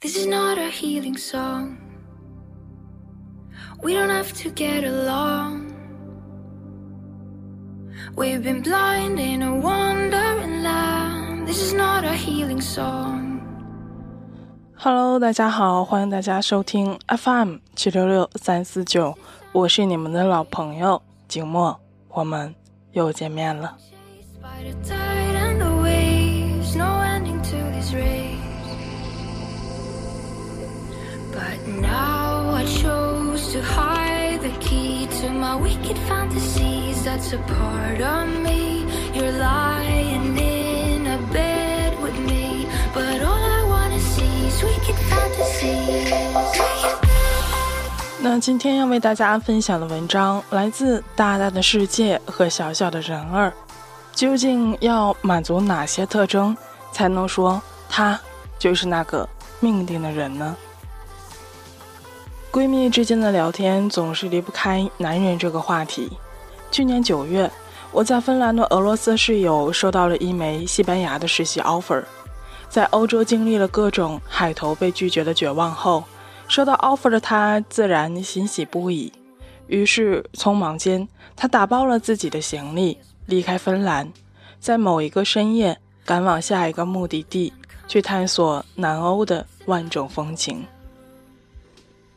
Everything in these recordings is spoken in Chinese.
This is not a healing song. We don't have to get along. We've been blind in a wandering land. This is not a healing song. Hello，大家好，欢迎大家收听 FM 七六六三四九，我是你们的老朋友景墨，我们又见面了。 But now I chose to hide the key to my wicked fantasies. That's a part of me. You're lying in a bed with me, but all I wanna see is wicked fantasies. 那今天要为大家分享的文章来自《大大的世界和小小的人儿》，究竟要满足哪些特征才能说他就是那个命定的人呢？闺蜜之间的聊天总是离不开男人这个话题。去年九月，我在芬兰的俄罗斯室友收到了一枚西班牙的实习 offer，在欧洲经历了各种海投被拒绝的绝望后。收到 offer 的他自然欣喜不已，于是匆忙间，他打包了自己的行李，离开芬兰，在某一个深夜赶往下一个目的地，去探索南欧的万种风情。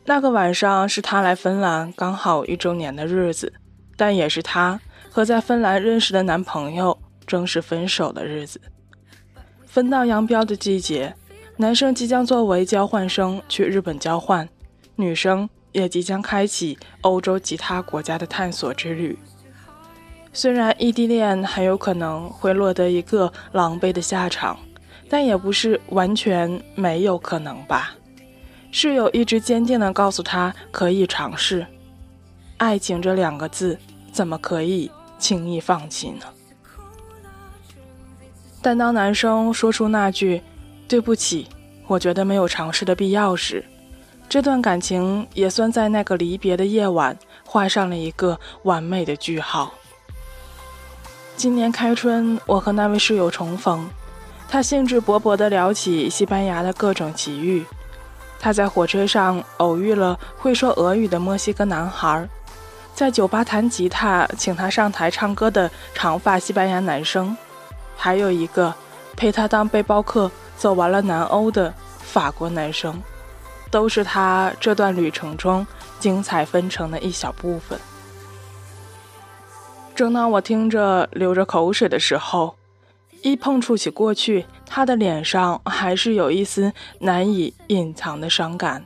那个晚上是他来芬兰刚好一周年的日子，但也是他和在芬兰认识的男朋友正式分手的日子。分道扬镳的季节。男生即将作为交换生去日本交换，女生也即将开启欧洲其他国家的探索之旅。虽然异地恋很有可能会落得一个狼狈的下场，但也不是完全没有可能吧。室友一直坚定地告诉他可以尝试。爱情这两个字怎么可以轻易放弃呢？但当男生说出那句，对不起，我觉得没有尝试的必要时，这段感情也算在那个离别的夜晚画上了一个完美的句号。今年开春，我和那位室友重逢，他兴致勃勃地聊起西班牙的各种奇遇。他在火车上偶遇了会说俄语的墨西哥男孩，在酒吧弹吉他请他上台唱歌的长发西班牙男生，还有一个陪他当背包客。走完了南欧的法国男生，都是他这段旅程中精彩纷呈的一小部分。正当我听着流着口水的时候，一碰触起过去，他的脸上还是有一丝难以隐藏的伤感。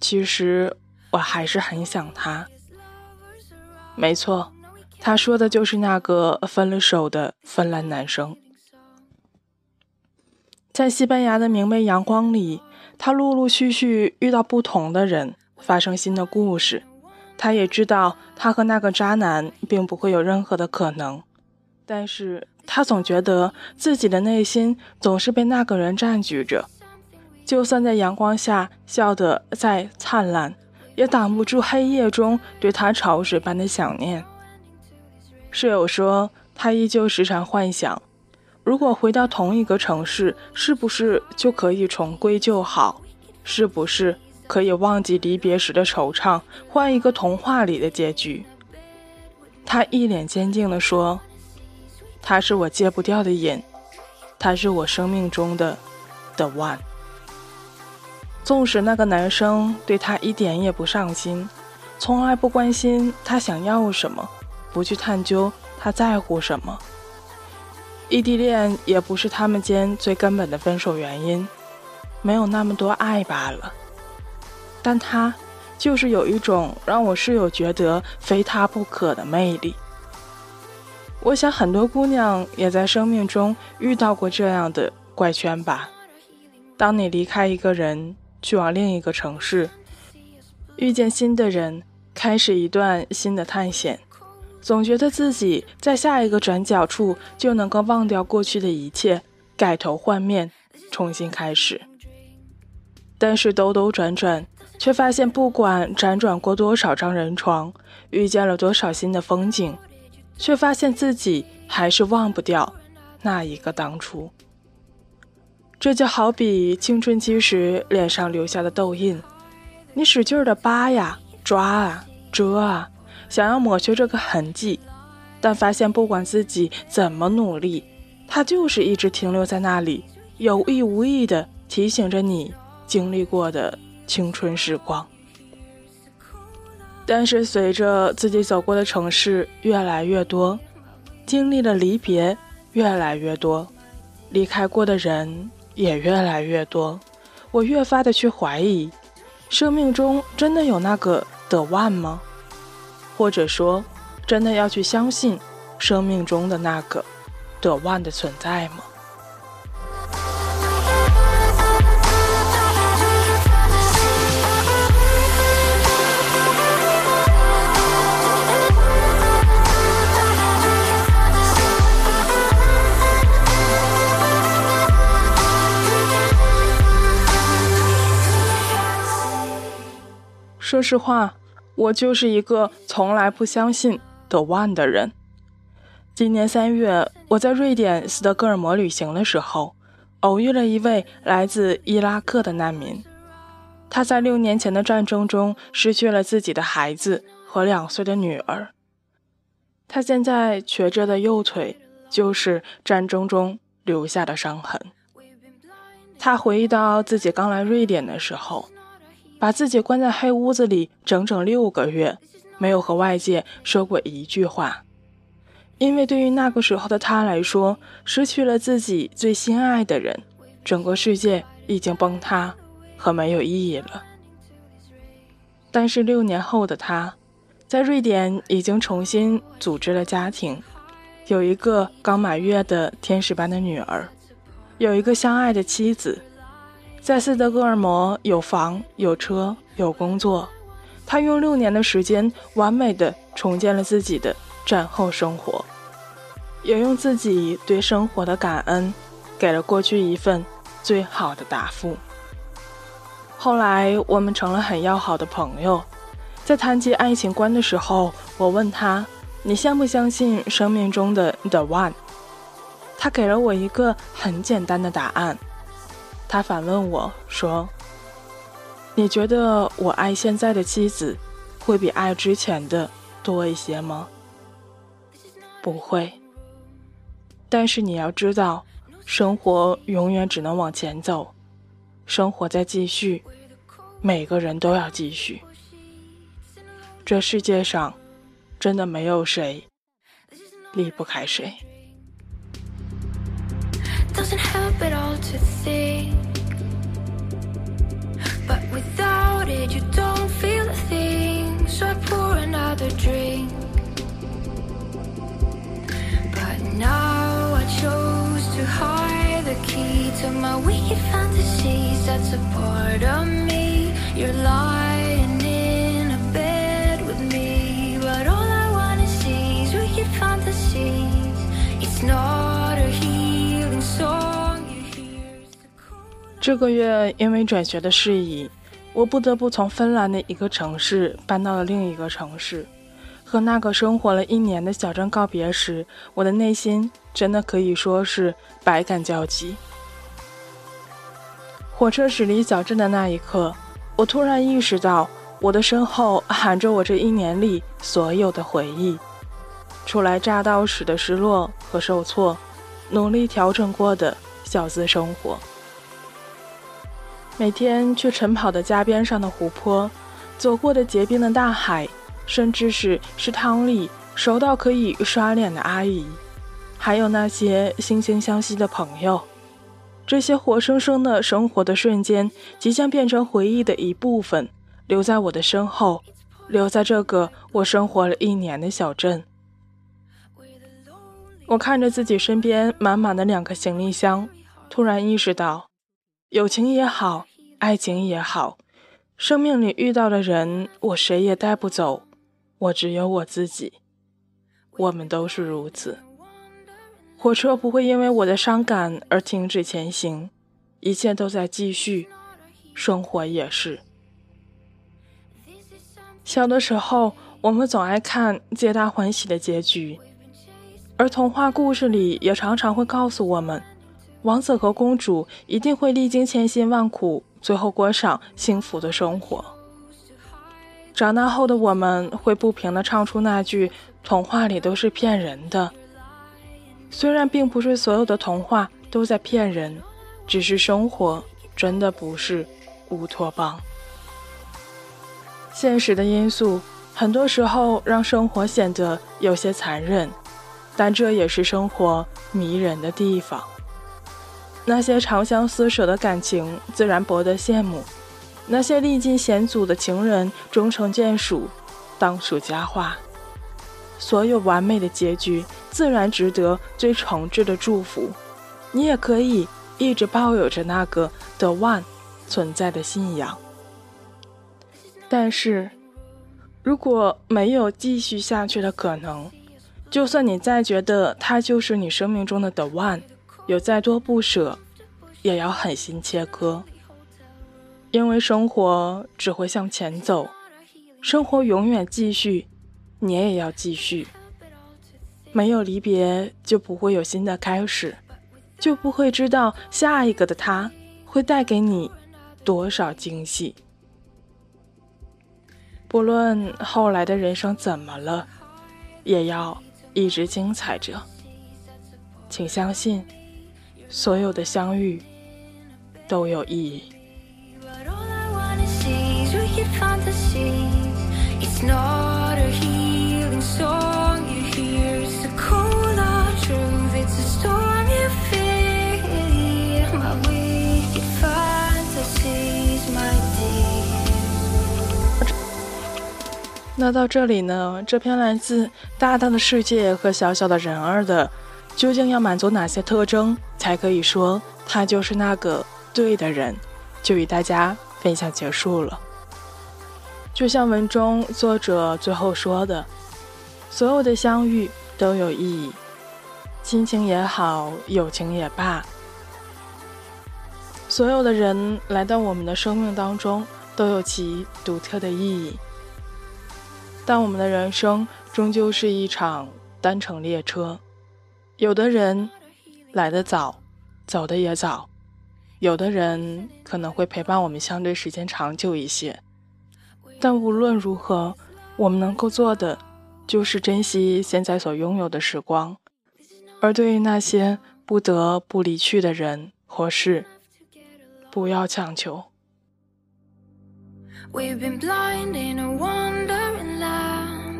其实我还是很想他。没错，他说的就是那个分了手的芬兰男生。在西班牙的明媚阳光里，他陆陆续续遇到不同的人，发生新的故事。他也知道，他和那个渣男并不会有任何的可能，但是他总觉得自己的内心总是被那个人占据着。就算在阳光下笑得再灿烂，也挡不住黑夜中对他潮水般的想念。室友说，他依旧时常幻想。如果回到同一个城市，是不是就可以重归旧好？是不是可以忘记离别时的惆怅，换一个童话里的结局？他一脸坚定地说：“他是我戒不掉的瘾，他是我生命中的 the one。”纵使那个男生对他一点也不上心，从来不关心他想要什么，不去探究他在乎什么。异地恋也不是他们间最根本的分手原因，没有那么多爱罢了。但他就是有一种让我室友觉得非他不可的魅力。我想很多姑娘也在生命中遇到过这样的怪圈吧。当你离开一个人，去往另一个城市，遇见新的人，开始一段新的探险。总觉得自己在下一个转角处就能够忘掉过去的一切，改头换面，重新开始。但是兜兜转转，却发现不管辗转过多少张人床，遇见了多少新的风景，却发现自己还是忘不掉那一个当初。这就好比青春期时脸上留下的痘印，你使劲的扒呀、抓啊、遮啊，想要抹去这个痕迹，但发现不管自己怎么努力，它就是一直停留在那里，有意无意的提醒着你经历过的青春时光。但是随着自己走过的城市越来越多，经历的离别越来越多，离开过的人也越来越多，我越发的去怀疑，生命中真的有那个 The One 吗？或者说，真的要去相信生命中的那个 The One 的存在吗？说实话，我就是一个从来不相信 The One 的人。今年三月，我在瑞典斯德哥尔摩旅行的时候，偶遇了一位来自伊拉克的难民。他在六年前的战争中失去了自己的孩子和两岁的女儿。他现在瘸着的右腿就是战争中留下的伤痕。他回忆到自己刚来瑞典的时候。把自己关在黑屋子里整整六个月，没有和外界说过一句话，因为对于那个时候的他来说，失去了自己最心爱的人，整个世界已经崩塌和没有意义了。但是六年后的他，在瑞典已经重新组织了家庭，有一个刚满月的天使般的女儿，有一个相爱的妻子。在斯德哥尔摩有房有车有工作，他用六年的时间完美的重建了自己的战后生活，也用自己对生活的感恩，给了过去一份最好的答复。后来我们成了很要好的朋友，在谈及爱情观的时候，我问他：“你相不相信生命中的 The One？” 他给了我一个很简单的答案。他反问我说：“你觉得我爱现在的妻子，会比爱之前的多一些吗？”“不会。”“但是你要知道，生活永远只能往前走，生活在继续，每个人都要继续。这世界上，真的没有谁离不开谁。” doesn't help at all to think But without it you don't feel a thing. So I pour another drink. But now I chose to hide the key to my wicked fantasies. That's a part of me. You're lying in a bed with me. But all I wanna see is wicked fantasies. It's not 这个月因为转学的事宜，我不得不从芬兰的一个城市搬到了另一个城市。和那个生活了一年的小镇告别时，我的内心真的可以说是百感交集。火车驶离小镇的那一刻，我突然意识到，我的身后含着我这一年里所有的回忆：初来乍到时的失落和受挫，努力调整过的小资生活。每天去晨跑的家边上的湖泊，走过的结冰的大海，甚至是池塘里熟到可以刷脸的阿姨，还有那些惺惺相惜的朋友，这些活生生的生活的瞬间，即将变成回忆的一部分，留在我的身后，留在这个我生活了一年的小镇。我看着自己身边满满的两个行李箱，突然意识到。友情也好，爱情也好，生命里遇到的人，我谁也带不走，我只有我自己。我们都是如此。火车不会因为我的伤感而停止前行，一切都在继续，生活也是。小的时候，我们总爱看皆大欢喜的结局，而童话故事里也常常会告诉我们。王子和公主一定会历经千辛万苦，最后过上幸福的生活。长大后的我们会不停地唱出那句“童话里都是骗人的”。虽然并不是所有的童话都在骗人，只是生活真的不是乌托邦。现实的因素很多时候让生活显得有些残忍，但这也是生活迷人的地方。那些长相厮守的感情，自然博得羡慕；那些历尽险阻的情人，终成眷属，当属佳话。所有完美的结局，自然值得最诚挚的祝福。你也可以一直抱有着那个 The One 存在的信仰。但是，如果没有继续下去的可能，就算你再觉得他就是你生命中的 The One。有再多不舍，也要狠心切割，因为生活只会向前走，生活永远继续，你也要继续。没有离别，就不会有新的开始，就不会知道下一个的他会带给你多少惊喜。不论后来的人生怎么了，也要一直精彩着。请相信。所有的相遇都有意义。那到这里呢？这篇来自大大的世界和小小的人儿的。究竟要满足哪些特征才可以说他就是那个对的人？就与大家分享结束了。就像文中作者最后说的：“所有的相遇都有意义，亲情也好，友情也罢，所有的人来到我们的生命当中都有其独特的意义。但我们的人生终究是一场单程列车。”有的人来的早，走的也早；有的人可能会陪伴我们相对时间长久一些。但无论如何，我们能够做的就是珍惜现在所拥有的时光。而对于那些不得不离去的人或事，不要强求。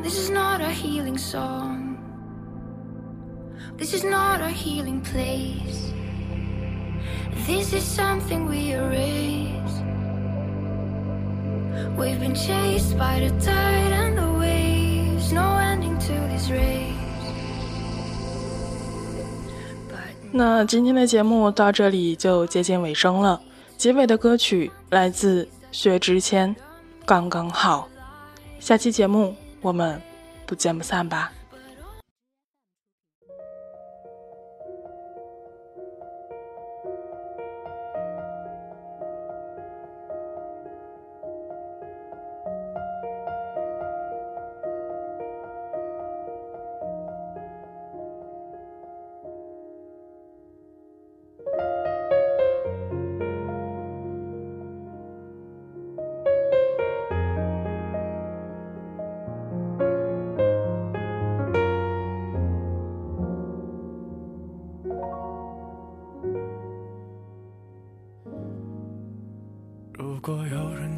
This is not a healing this is not a healing place. This is something we erase. We've been chased by the tide and the waves. No ending to this race. 那今天的节目到这里就接近尾声了。结尾的歌曲来自薛之谦，《刚刚好》。下期节目我们不见不散吧。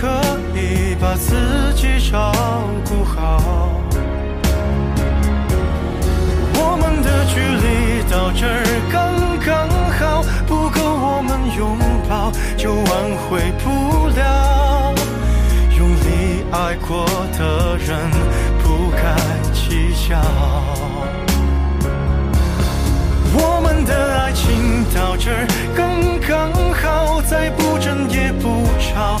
可以把自己照顾好。我们的距离到这儿刚刚好，不够我们拥抱，就挽回不了。用力爱过的人，不该计较。我们的爱情到这儿刚刚好，再不争也不吵，